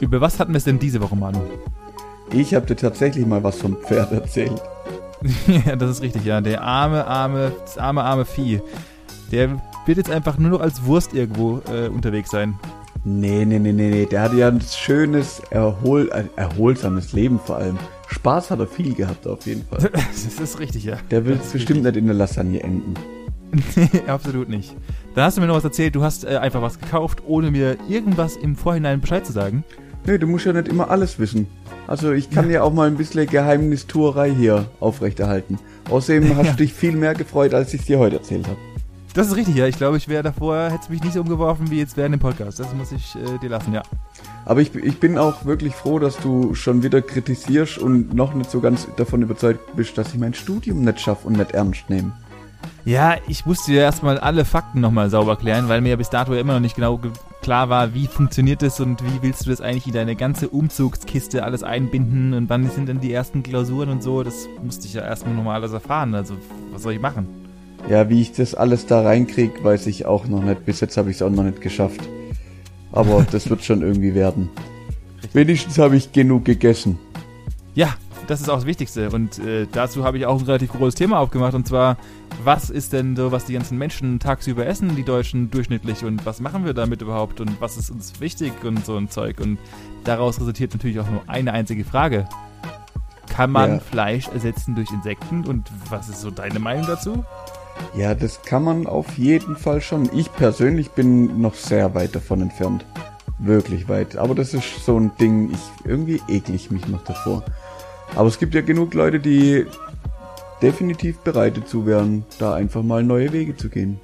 Über was hatten wir es denn diese Woche, Manu? Ich habe dir tatsächlich mal was vom Pferd erzählt. ja, das ist richtig, ja. Der arme, arme, das arme, arme Vieh. Der wird jetzt einfach nur noch als Wurst irgendwo äh, unterwegs sein. Nee, nee, nee, nee, nee. Der hatte ja ein schönes, erhol, äh, erholsames Leben vor allem. Spaß hat er viel gehabt auf jeden Fall. das ist richtig, ja. Der will bestimmt richtig. nicht in der Lasagne enden. nee, absolut nicht. Dann hast du mir noch was erzählt, du hast äh, einfach was gekauft, ohne mir irgendwas im Vorhinein Bescheid zu sagen. Nee, du musst ja nicht immer alles wissen. Also ich kann ja, auch mal ein bisschen Geheimnistuerei hier aufrechterhalten. Außerdem hast ja. du dich viel mehr gefreut, als ich es dir heute erzählt habe. Das ist richtig, ja. Ich glaube, ich wäre davor, hätte mich nicht so umgeworfen wie jetzt während dem Podcast. Das muss ich äh, dir lassen, ja. Aber ich, ich bin auch wirklich froh, dass du schon wieder kritisierst und noch nicht so ganz davon überzeugt bist, dass ich mein Studium nicht schaffe und nicht ernst nehme. Ja, ich musste dir erstmal alle Fakten nochmal sauber klären, weil mir ja bis dato ja immer noch nicht genau klar war, wie funktioniert das und wie willst du das eigentlich in deine ganze Umzugskiste alles einbinden und wann sind denn die ersten Klausuren und so. Das musste ich ja erstmal nochmal alles erfahren. Also, was soll ich machen? Ja, wie ich das alles da reinkriege, weiß ich auch noch nicht. Bis jetzt habe ich es auch noch nicht geschafft. Aber das wird schon irgendwie werden. Wenigstens habe ich genug gegessen. Ja, das ist auch das Wichtigste. Und äh, dazu habe ich auch ein relativ großes Thema aufgemacht. Und zwar, was ist denn so, was die ganzen Menschen tagsüber essen, die Deutschen durchschnittlich? Und was machen wir damit überhaupt? Und was ist uns wichtig und so ein Zeug? Und daraus resultiert natürlich auch nur eine einzige Frage. Kann man ja. Fleisch ersetzen durch Insekten? Und was ist so deine Meinung dazu? Ja, das kann man auf jeden Fall schon. Ich persönlich bin noch sehr weit davon entfernt. Wirklich weit. Aber das ist so ein Ding, ich irgendwie ekle ich mich noch davor. Aber es gibt ja genug Leute, die definitiv bereit dazu wären, da einfach mal neue Wege zu gehen.